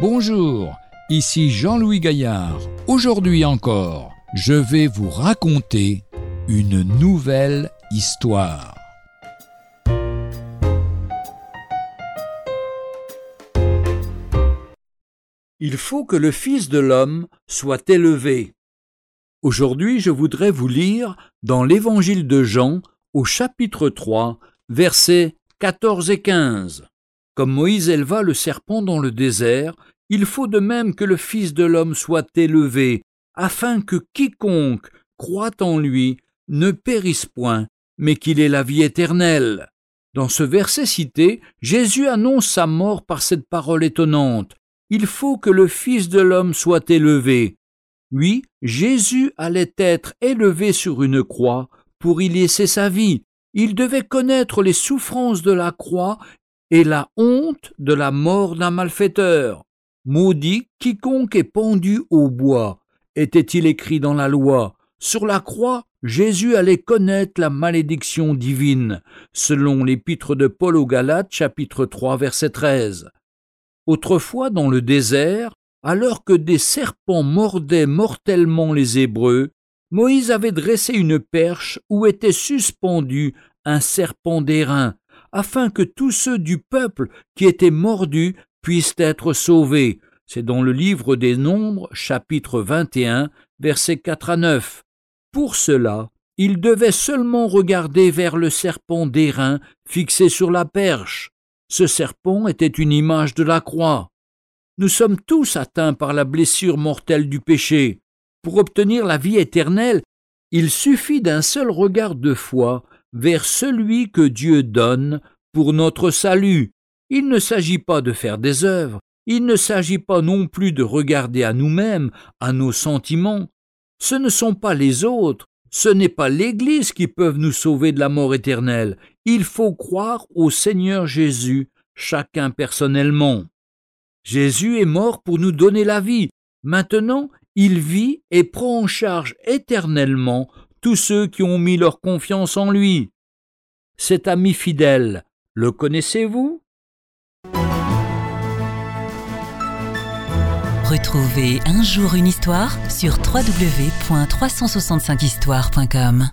Bonjour, ici Jean-Louis Gaillard. Aujourd'hui encore, je vais vous raconter une nouvelle histoire. Il faut que le Fils de l'homme soit élevé. Aujourd'hui, je voudrais vous lire dans l'Évangile de Jean au chapitre 3, versets 14 et 15. Comme Moïse éleva le serpent dans le désert, il faut de même que le Fils de l'homme soit élevé, afin que quiconque croit en lui ne périsse point, mais qu'il ait la vie éternelle. Dans ce verset cité, Jésus annonce sa mort par cette parole étonnante. Il faut que le Fils de l'homme soit élevé. Oui, Jésus allait être élevé sur une croix pour y laisser sa vie. Il devait connaître les souffrances de la croix et la honte de la mort d'un malfaiteur. Maudit quiconque est pendu au bois, était-il écrit dans la loi. Sur la croix, Jésus allait connaître la malédiction divine, selon l'épître de Paul aux Galates, chapitre 3, verset 13. Autrefois, dans le désert, alors que des serpents mordaient mortellement les Hébreux, Moïse avait dressé une perche où était suspendu un serpent d'airain, afin que tous ceux du peuple qui étaient mordus puissent être sauvés. C'est dans le livre des Nombres, chapitre 21, versets 4 à 9. Pour cela, il devait seulement regarder vers le serpent d'airain fixé sur la perche. Ce serpent était une image de la croix. Nous sommes tous atteints par la blessure mortelle du péché. Pour obtenir la vie éternelle, il suffit d'un seul regard de foi vers celui que Dieu donne pour notre salut. Il ne s'agit pas de faire des œuvres, il ne s'agit pas non plus de regarder à nous-mêmes, à nos sentiments. Ce ne sont pas les autres, ce n'est pas l'Église qui peuvent nous sauver de la mort éternelle. Il faut croire au Seigneur Jésus, chacun personnellement. Jésus est mort pour nous donner la vie. Maintenant, il vit et prend en charge éternellement tous ceux qui ont mis leur confiance en lui. Cet ami fidèle, le connaissez-vous? Retrouvez un jour une histoire sur www.365histoire.com.